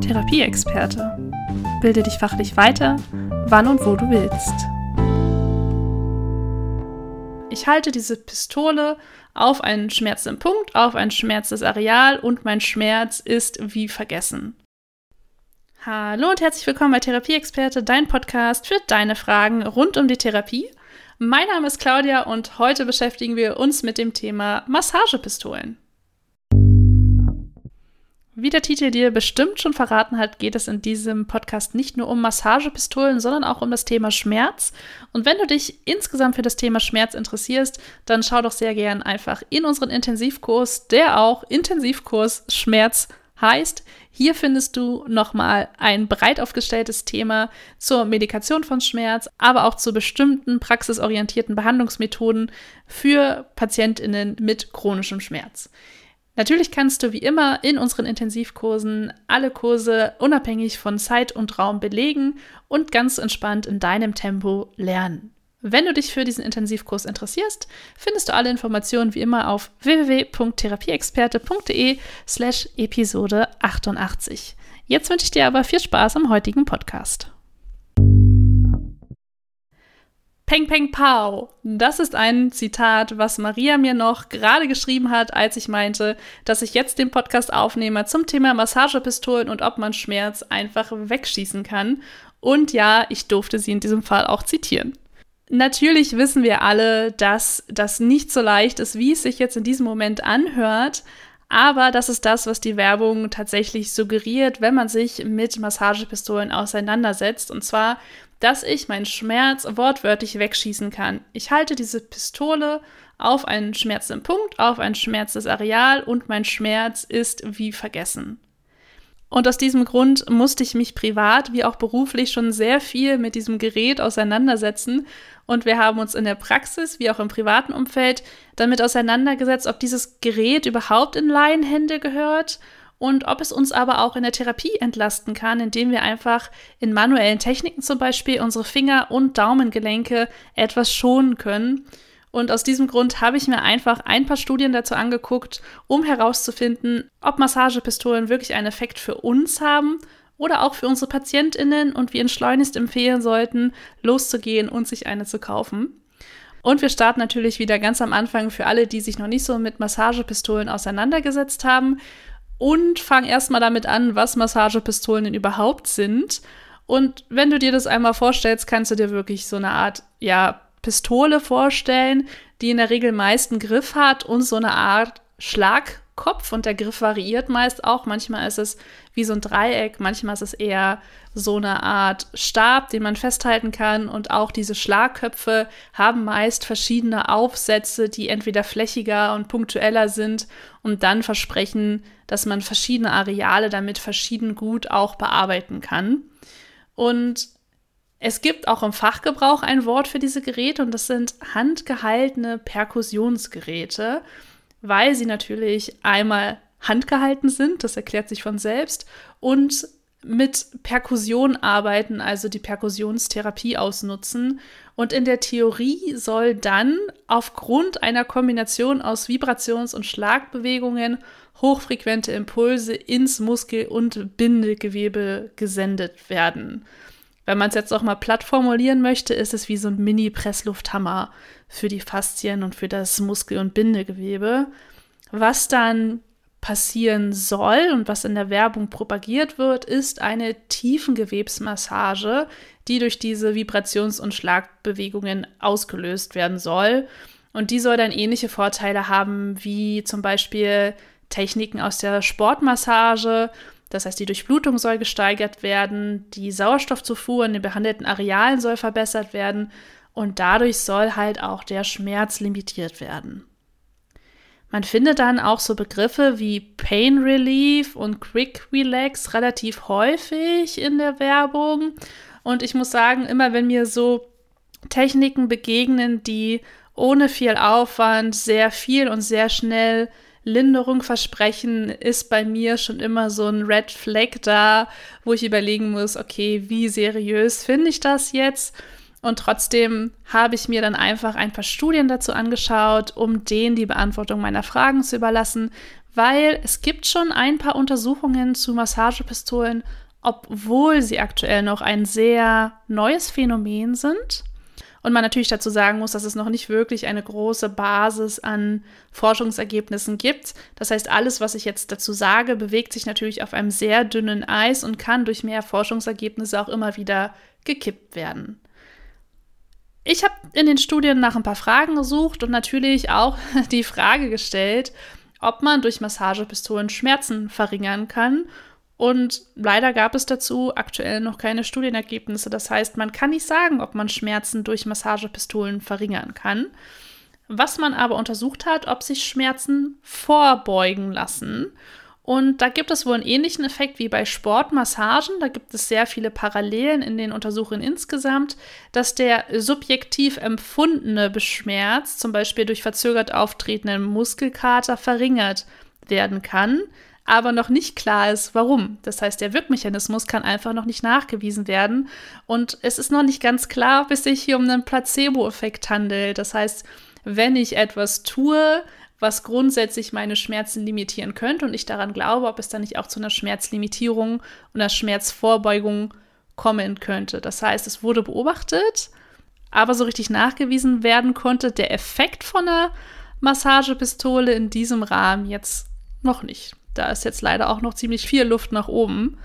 Therapieexperte. Bilde dich fachlich weiter, wann und wo du willst. Ich halte diese Pistole auf einen schmerzenden Punkt, auf ein schmerzes Areal und mein Schmerz ist wie vergessen. Hallo und herzlich willkommen bei Therapieexperte, dein Podcast für deine Fragen rund um die Therapie. Mein Name ist Claudia und heute beschäftigen wir uns mit dem Thema Massagepistolen. Wie der Titel dir bestimmt schon verraten hat, geht es in diesem Podcast nicht nur um Massagepistolen, sondern auch um das Thema Schmerz. Und wenn du dich insgesamt für das Thema Schmerz interessierst, dann schau doch sehr gern einfach in unseren Intensivkurs, der auch Intensivkurs Schmerz heißt. Hier findest du nochmal ein breit aufgestelltes Thema zur Medikation von Schmerz, aber auch zu bestimmten praxisorientierten Behandlungsmethoden für Patientinnen mit chronischem Schmerz. Natürlich kannst du wie immer in unseren Intensivkursen alle Kurse unabhängig von Zeit und Raum belegen und ganz entspannt in deinem Tempo lernen. Wenn du dich für diesen Intensivkurs interessierst, findest du alle Informationen wie immer auf www.therapieexperte.de slash Episode 88. Jetzt wünsche ich dir aber viel Spaß am heutigen Podcast. Peng Peng Pow. Das ist ein Zitat, was Maria mir noch gerade geschrieben hat, als ich meinte, dass ich jetzt den Podcast aufnehme zum Thema Massagepistolen und ob man Schmerz einfach wegschießen kann. Und ja, ich durfte sie in diesem Fall auch zitieren. Natürlich wissen wir alle, dass das nicht so leicht ist, wie es sich jetzt in diesem Moment anhört. Aber das ist das, was die Werbung tatsächlich suggeriert, wenn man sich mit Massagepistolen auseinandersetzt. Und zwar dass ich meinen Schmerz wortwörtlich wegschießen kann. Ich halte diese Pistole auf einen schmerzenden Punkt, auf ein schmerzes Areal und mein Schmerz ist wie vergessen. Und aus diesem Grund musste ich mich privat wie auch beruflich schon sehr viel mit diesem Gerät auseinandersetzen. Und wir haben uns in der Praxis wie auch im privaten Umfeld damit auseinandergesetzt, ob dieses Gerät überhaupt in Laienhände gehört und ob es uns aber auch in der Therapie entlasten kann, indem wir einfach in manuellen Techniken zum Beispiel unsere Finger und Daumengelenke etwas schonen können. Und aus diesem Grund habe ich mir einfach ein paar Studien dazu angeguckt, um herauszufinden, ob Massagepistolen wirklich einen Effekt für uns haben oder auch für unsere PatientInnen und wir ihnen schleunigst empfehlen sollten, loszugehen und sich eine zu kaufen. Und wir starten natürlich wieder ganz am Anfang für alle, die sich noch nicht so mit Massagepistolen auseinandergesetzt haben und fang erstmal damit an, was Massagepistolen denn überhaupt sind. Und wenn du dir das einmal vorstellst, kannst du dir wirklich so eine Art, ja, Pistole vorstellen, die in der Regel meist einen Griff hat und so eine Art Schlagkopf und der Griff variiert meist auch. Manchmal ist es wie so ein Dreieck, manchmal ist es eher so eine Art Stab, den man festhalten kann. Und auch diese Schlagköpfe haben meist verschiedene Aufsätze, die entweder flächiger und punktueller sind und dann versprechen, dass man verschiedene Areale damit verschieden gut auch bearbeiten kann. Und es gibt auch im Fachgebrauch ein Wort für diese Geräte und das sind handgehaltene Perkussionsgeräte, weil sie natürlich einmal handgehalten sind, das erklärt sich von selbst, und mit Perkussion arbeiten, also die Perkussionstherapie ausnutzen. Und in der Theorie soll dann aufgrund einer Kombination aus Vibrations- und Schlagbewegungen hochfrequente Impulse ins Muskel- und Bindegewebe gesendet werden. Wenn man es jetzt auch mal platt formulieren möchte, ist es wie so ein Mini-Presslufthammer für die Faszien und für das Muskel- und Bindegewebe. Was dann passieren soll und was in der Werbung propagiert wird, ist eine Tiefengewebsmassage, die durch diese Vibrations- und Schlagbewegungen ausgelöst werden soll. Und die soll dann ähnliche Vorteile haben wie zum Beispiel Techniken aus der Sportmassage. Das heißt, die Durchblutung soll gesteigert werden, die Sauerstoffzufuhr in den behandelten Arealen soll verbessert werden und dadurch soll halt auch der Schmerz limitiert werden. Man findet dann auch so Begriffe wie Pain Relief und Quick Relax relativ häufig in der Werbung. Und ich muss sagen, immer wenn mir so Techniken begegnen, die ohne viel Aufwand sehr viel und sehr schnell Linderung versprechen, ist bei mir schon immer so ein Red Flag da, wo ich überlegen muss, okay, wie seriös finde ich das jetzt? Und trotzdem habe ich mir dann einfach ein paar Studien dazu angeschaut, um denen die Beantwortung meiner Fragen zu überlassen, weil es gibt schon ein paar Untersuchungen zu Massagepistolen, obwohl sie aktuell noch ein sehr neues Phänomen sind. Und man natürlich dazu sagen muss, dass es noch nicht wirklich eine große Basis an Forschungsergebnissen gibt. Das heißt, alles, was ich jetzt dazu sage, bewegt sich natürlich auf einem sehr dünnen Eis und kann durch mehr Forschungsergebnisse auch immer wieder gekippt werden. Ich habe in den Studien nach ein paar Fragen gesucht und natürlich auch die Frage gestellt, ob man durch Massagepistolen Schmerzen verringern kann. Und leider gab es dazu aktuell noch keine Studienergebnisse. Das heißt, man kann nicht sagen, ob man Schmerzen durch Massagepistolen verringern kann. Was man aber untersucht hat, ob sich Schmerzen vorbeugen lassen. Und da gibt es wohl einen ähnlichen Effekt wie bei Sportmassagen. Da gibt es sehr viele Parallelen in den Untersuchungen insgesamt, dass der subjektiv empfundene Beschmerz, zum Beispiel durch verzögert auftretenden Muskelkater, verringert werden kann, aber noch nicht klar ist, warum. Das heißt, der Wirkmechanismus kann einfach noch nicht nachgewiesen werden. Und es ist noch nicht ganz klar, ob es sich hier um einen Placebo-Effekt handelt. Das heißt, wenn ich etwas tue, was grundsätzlich meine Schmerzen limitieren könnte und ich daran glaube, ob es dann nicht auch zu einer Schmerzlimitierung und einer Schmerzvorbeugung kommen könnte. Das heißt, es wurde beobachtet, aber so richtig nachgewiesen werden konnte der Effekt von einer Massagepistole in diesem Rahmen jetzt noch nicht. Da ist jetzt leider auch noch ziemlich viel Luft nach oben.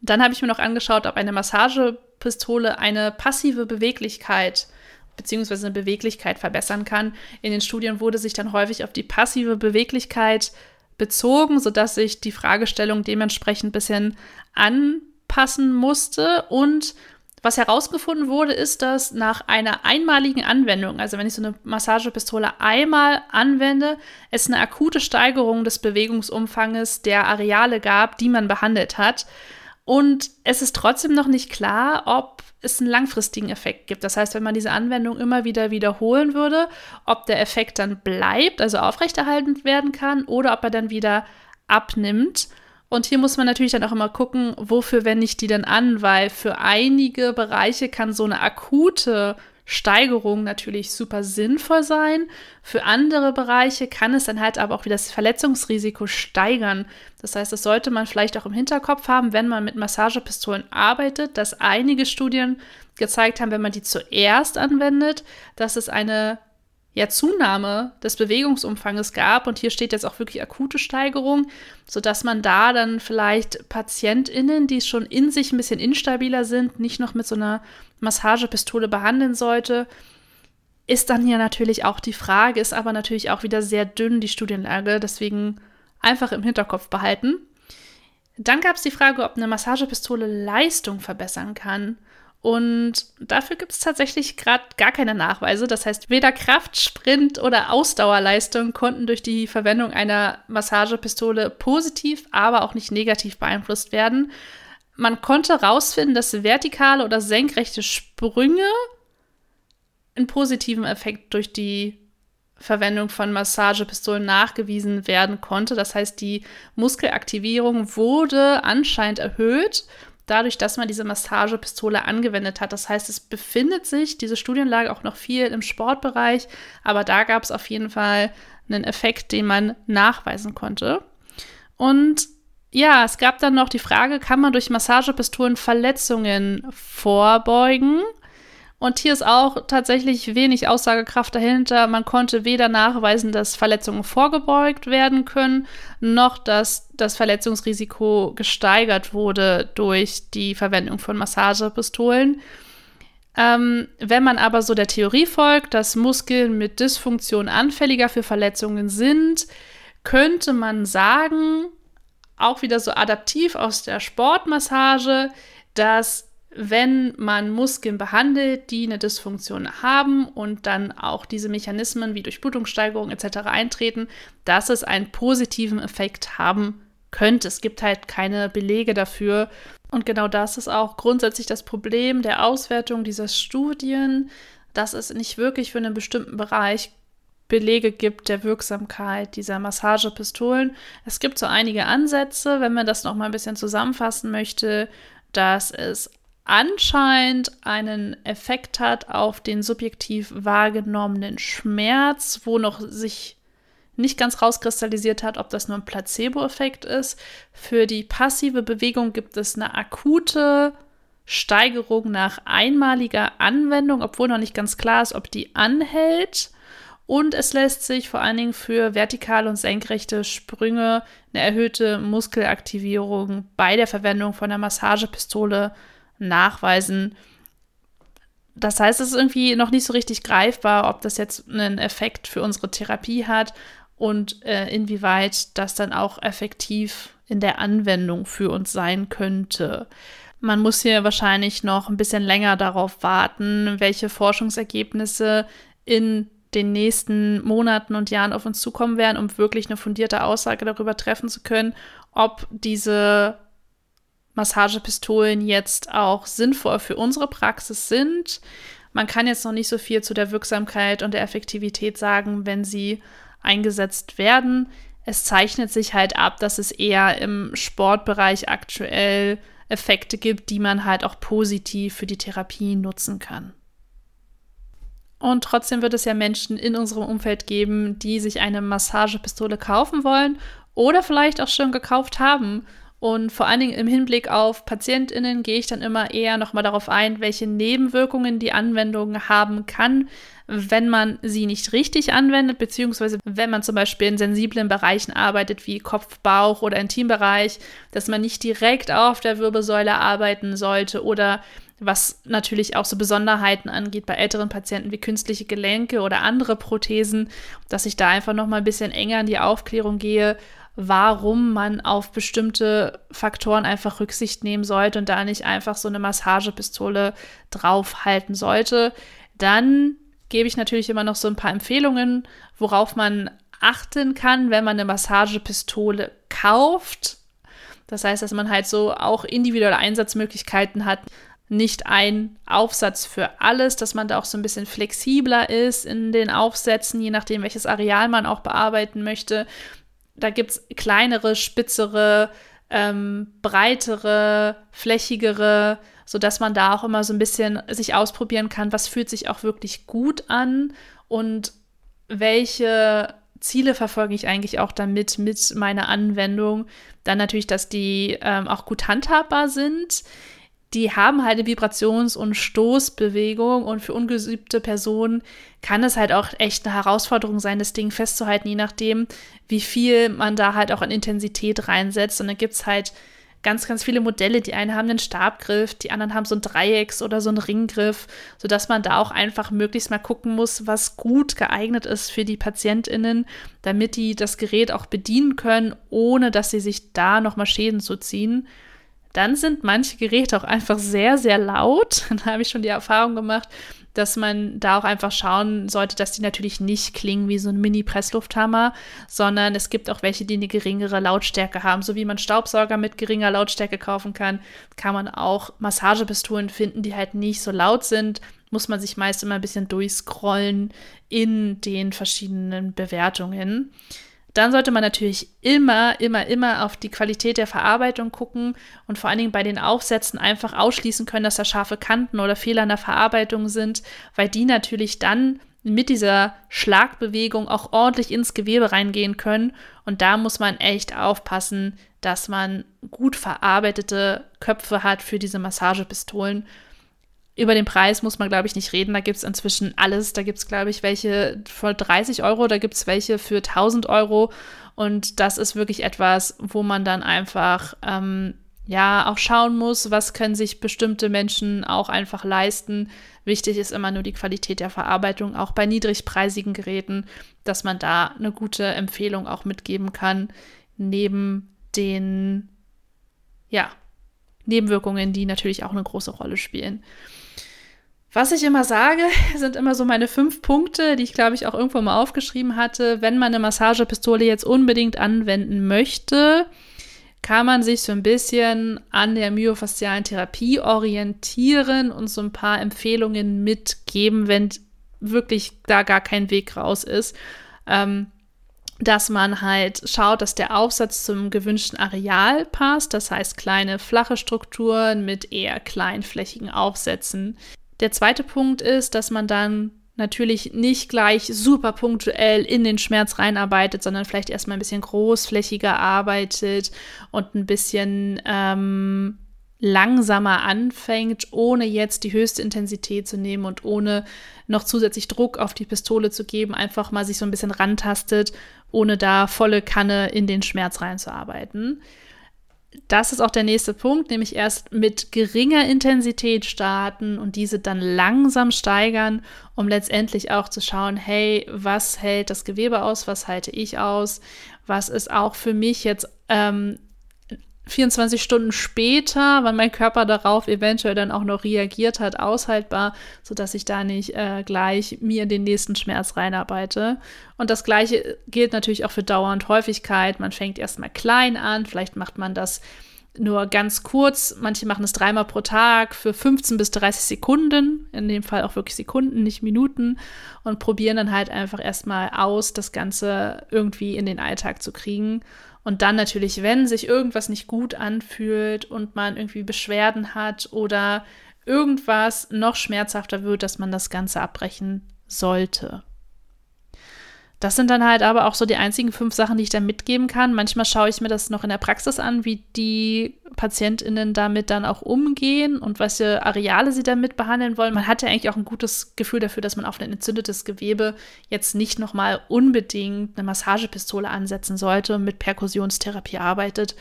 Dann habe ich mir noch angeschaut, ob eine Massagepistole eine passive Beweglichkeit beziehungsweise eine Beweglichkeit verbessern kann. In den Studien wurde sich dann häufig auf die passive Beweglichkeit bezogen, sodass sich die Fragestellung dementsprechend ein bisschen anpassen musste. Und was herausgefunden wurde, ist, dass nach einer einmaligen Anwendung, also wenn ich so eine Massagepistole einmal anwende, es eine akute Steigerung des Bewegungsumfanges der Areale gab, die man behandelt hat. Und es ist trotzdem noch nicht klar, ob es einen langfristigen Effekt gibt. Das heißt, wenn man diese Anwendung immer wieder wiederholen würde, ob der Effekt dann bleibt, also aufrechterhalten werden kann, oder ob er dann wieder abnimmt. Und hier muss man natürlich dann auch immer gucken, wofür wende ich die denn an, weil für einige Bereiche kann so eine akute Steigerung natürlich super sinnvoll sein. Für andere Bereiche kann es dann halt aber auch wieder das Verletzungsrisiko steigern. Das heißt, das sollte man vielleicht auch im Hinterkopf haben, wenn man mit Massagepistolen arbeitet, dass einige Studien gezeigt haben, wenn man die zuerst anwendet, dass es eine ja, Zunahme des Bewegungsumfanges gab. Und hier steht jetzt auch wirklich akute Steigerung, sodass man da dann vielleicht PatientInnen, die schon in sich ein bisschen instabiler sind, nicht noch mit so einer Massagepistole behandeln sollte. Ist dann hier natürlich auch die Frage, ist aber natürlich auch wieder sehr dünn die Studienlage, deswegen einfach im Hinterkopf behalten. Dann gab es die Frage, ob eine Massagepistole Leistung verbessern kann. Und dafür gibt es tatsächlich gerade gar keine Nachweise. Das heißt, weder Kraft, Sprint oder Ausdauerleistung konnten durch die Verwendung einer Massagepistole positiv, aber auch nicht negativ beeinflusst werden. Man konnte herausfinden, dass vertikale oder senkrechte Sprünge einen positiven Effekt durch die Verwendung von Massagepistolen nachgewiesen werden konnte. Das heißt, die Muskelaktivierung wurde anscheinend erhöht dadurch, dass man diese Massagepistole angewendet hat. Das heißt, es befindet sich diese Studienlage auch noch viel im Sportbereich, aber da gab es auf jeden Fall einen Effekt, den man nachweisen konnte. Und ja, es gab dann noch die Frage, kann man durch Massagepistolen Verletzungen vorbeugen? Und hier ist auch tatsächlich wenig Aussagekraft dahinter. Man konnte weder nachweisen, dass Verletzungen vorgebeugt werden können, noch dass das Verletzungsrisiko gesteigert wurde durch die Verwendung von Massagepistolen. Ähm, wenn man aber so der Theorie folgt, dass Muskeln mit Dysfunktion anfälliger für Verletzungen sind, könnte man sagen, auch wieder so adaptiv aus der Sportmassage, dass wenn man Muskeln behandelt, die eine Dysfunktion haben und dann auch diese Mechanismen wie Durchblutungssteigerung etc. eintreten, dass es einen positiven Effekt haben könnte. Es gibt halt keine Belege dafür. Und genau das ist auch grundsätzlich das Problem der Auswertung dieser Studien, dass es nicht wirklich für einen bestimmten Bereich Belege gibt der Wirksamkeit dieser Massagepistolen. Es gibt so einige Ansätze, wenn man das noch mal ein bisschen zusammenfassen möchte, dass es anscheinend einen Effekt hat auf den subjektiv wahrgenommenen Schmerz, wo noch sich nicht ganz rauskristallisiert hat, ob das nur ein Placebo-Effekt ist. Für die passive Bewegung gibt es eine akute Steigerung nach einmaliger Anwendung, obwohl noch nicht ganz klar ist, ob die anhält. Und es lässt sich vor allen Dingen für vertikale und senkrechte Sprünge eine erhöhte Muskelaktivierung bei der Verwendung von der Massagepistole nachweisen. Das heißt, es ist irgendwie noch nicht so richtig greifbar, ob das jetzt einen Effekt für unsere Therapie hat und äh, inwieweit das dann auch effektiv in der Anwendung für uns sein könnte. Man muss hier wahrscheinlich noch ein bisschen länger darauf warten, welche Forschungsergebnisse in den nächsten Monaten und Jahren auf uns zukommen werden, um wirklich eine fundierte Aussage darüber treffen zu können, ob diese Massagepistolen jetzt auch sinnvoll für unsere Praxis sind. Man kann jetzt noch nicht so viel zu der Wirksamkeit und der Effektivität sagen, wenn sie eingesetzt werden. Es zeichnet sich halt ab, dass es eher im Sportbereich aktuell Effekte gibt, die man halt auch positiv für die Therapie nutzen kann. Und trotzdem wird es ja Menschen in unserem Umfeld geben, die sich eine Massagepistole kaufen wollen oder vielleicht auch schon gekauft haben. Und vor allen Dingen im Hinblick auf PatientInnen gehe ich dann immer eher nochmal darauf ein, welche Nebenwirkungen die Anwendung haben kann, wenn man sie nicht richtig anwendet, beziehungsweise wenn man zum Beispiel in sensiblen Bereichen arbeitet, wie Kopf, Bauch oder Intimbereich, dass man nicht direkt auf der Wirbelsäule arbeiten sollte oder was natürlich auch so Besonderheiten angeht bei älteren Patienten wie künstliche Gelenke oder andere Prothesen, dass ich da einfach noch mal ein bisschen enger in die Aufklärung gehe, warum man auf bestimmte Faktoren einfach Rücksicht nehmen sollte und da nicht einfach so eine Massagepistole draufhalten sollte. Dann gebe ich natürlich immer noch so ein paar Empfehlungen, worauf man achten kann, wenn man eine Massagepistole kauft. Das heißt, dass man halt so auch individuelle Einsatzmöglichkeiten hat. Nicht ein Aufsatz für alles, dass man da auch so ein bisschen flexibler ist in den Aufsätzen, je nachdem, welches Areal man auch bearbeiten möchte. Da gibt es kleinere, spitzere, ähm, breitere, flächigere sodass man da auch immer so ein bisschen sich ausprobieren kann, was fühlt sich auch wirklich gut an und welche Ziele verfolge ich eigentlich auch damit mit meiner Anwendung. Dann natürlich, dass die ähm, auch gut handhabbar sind. Die haben halt eine Vibrations- und Stoßbewegung und für ungeübte Personen kann es halt auch echt eine Herausforderung sein, das Ding festzuhalten, je nachdem, wie viel man da halt auch an Intensität reinsetzt. Und dann gibt es halt ganz, ganz viele Modelle. Die einen haben einen Stabgriff, die anderen haben so einen Dreiecks- oder so einen Ringgriff, sodass man da auch einfach möglichst mal gucken muss, was gut geeignet ist für die PatientInnen, damit die das Gerät auch bedienen können, ohne dass sie sich da nochmal Schäden zuziehen. Dann sind manche Geräte auch einfach sehr, sehr laut. Da habe ich schon die Erfahrung gemacht, dass man da auch einfach schauen sollte, dass die natürlich nicht klingen wie so ein Mini-Presslufthammer, sondern es gibt auch welche, die eine geringere Lautstärke haben. So wie man Staubsauger mit geringer Lautstärke kaufen kann, kann man auch Massagepistolen finden, die halt nicht so laut sind. Muss man sich meist immer ein bisschen durchscrollen in den verschiedenen Bewertungen. Dann sollte man natürlich immer, immer, immer auf die Qualität der Verarbeitung gucken und vor allen Dingen bei den Aufsätzen einfach ausschließen können, dass da scharfe Kanten oder Fehler in der Verarbeitung sind, weil die natürlich dann mit dieser Schlagbewegung auch ordentlich ins Gewebe reingehen können. Und da muss man echt aufpassen, dass man gut verarbeitete Köpfe hat für diese Massagepistolen über den Preis muss man, glaube ich, nicht reden. Da gibt es inzwischen alles. Da gibt es, glaube ich, welche für 30 Euro, da gibt es welche für 1000 Euro. Und das ist wirklich etwas, wo man dann einfach, ähm, ja, auch schauen muss, was können sich bestimmte Menschen auch einfach leisten. Wichtig ist immer nur die Qualität der Verarbeitung, auch bei niedrigpreisigen Geräten, dass man da eine gute Empfehlung auch mitgeben kann, neben den, ja, Nebenwirkungen, die natürlich auch eine große Rolle spielen. Was ich immer sage, sind immer so meine fünf Punkte, die ich glaube ich auch irgendwo mal aufgeschrieben hatte. Wenn man eine Massagepistole jetzt unbedingt anwenden möchte, kann man sich so ein bisschen an der myofaszialen Therapie orientieren und so ein paar Empfehlungen mitgeben, wenn wirklich da gar kein Weg raus ist. Ähm, dass man halt schaut, dass der Aufsatz zum gewünschten Areal passt, das heißt kleine flache Strukturen mit eher kleinflächigen Aufsätzen. Der zweite Punkt ist, dass man dann natürlich nicht gleich super punktuell in den Schmerz reinarbeitet, sondern vielleicht erstmal ein bisschen großflächiger arbeitet und ein bisschen ähm, langsamer anfängt, ohne jetzt die höchste Intensität zu nehmen und ohne noch zusätzlich Druck auf die Pistole zu geben, einfach mal sich so ein bisschen rantastet, ohne da volle Kanne in den Schmerz reinzuarbeiten. Das ist auch der nächste Punkt, nämlich erst mit geringer Intensität starten und diese dann langsam steigern, um letztendlich auch zu schauen, hey, was hält das Gewebe aus, was halte ich aus, was ist auch für mich jetzt ähm, 24 Stunden später, wann mein Körper darauf eventuell dann auch noch reagiert hat, aushaltbar, sodass ich da nicht äh, gleich mir den nächsten Schmerz reinarbeite. Und das gleiche gilt natürlich auch für Dauer und Häufigkeit. Man fängt erstmal klein an, vielleicht macht man das nur ganz kurz. Manche machen es dreimal pro Tag für 15 bis 30 Sekunden, in dem Fall auch wirklich Sekunden, nicht Minuten, und probieren dann halt einfach erstmal aus, das Ganze irgendwie in den Alltag zu kriegen. Und dann natürlich, wenn sich irgendwas nicht gut anfühlt und man irgendwie Beschwerden hat oder irgendwas noch schmerzhafter wird, dass man das Ganze abbrechen sollte. Das sind dann halt aber auch so die einzigen fünf Sachen, die ich da mitgeben kann. Manchmal schaue ich mir das noch in der Praxis an, wie die PatientInnen damit dann auch umgehen und welche Areale sie damit behandeln wollen. Man hat ja eigentlich auch ein gutes Gefühl dafür, dass man auf ein entzündetes Gewebe jetzt nicht nochmal unbedingt eine Massagepistole ansetzen sollte und mit Perkussionstherapie arbeitet.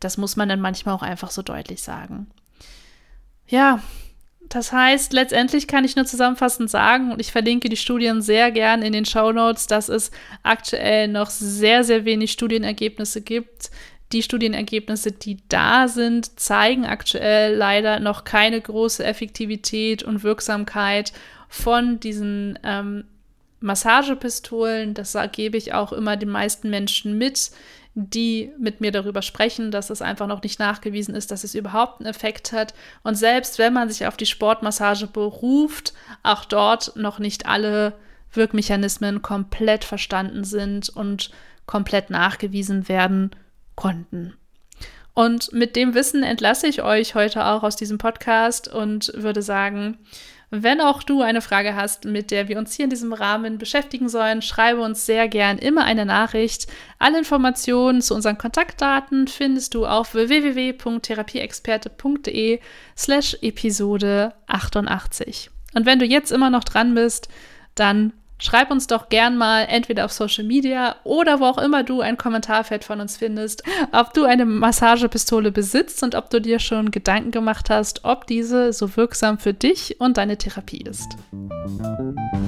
Das muss man dann manchmal auch einfach so deutlich sagen. Ja, das heißt, letztendlich kann ich nur zusammenfassend sagen, und ich verlinke die Studien sehr gern in den Show Notes, dass es aktuell noch sehr, sehr wenig Studienergebnisse gibt. Die Studienergebnisse, die da sind, zeigen aktuell leider noch keine große Effektivität und Wirksamkeit von diesen ähm, Massagepistolen. Das gebe ich auch immer den meisten Menschen mit, die mit mir darüber sprechen, dass es einfach noch nicht nachgewiesen ist, dass es überhaupt einen Effekt hat. Und selbst wenn man sich auf die Sportmassage beruft, auch dort noch nicht alle Wirkmechanismen komplett verstanden sind und komplett nachgewiesen werden konnten. Und mit dem Wissen entlasse ich euch heute auch aus diesem Podcast und würde sagen, wenn auch du eine Frage hast, mit der wir uns hier in diesem Rahmen beschäftigen sollen, schreibe uns sehr gern immer eine Nachricht. Alle Informationen zu unseren Kontaktdaten findest du auf www.therapieexperte.de slash Episode 88. Und wenn du jetzt immer noch dran bist, dann Schreib uns doch gern mal entweder auf Social Media oder wo auch immer du ein Kommentarfeld von uns findest, ob du eine Massagepistole besitzt und ob du dir schon Gedanken gemacht hast, ob diese so wirksam für dich und deine Therapie ist. Musik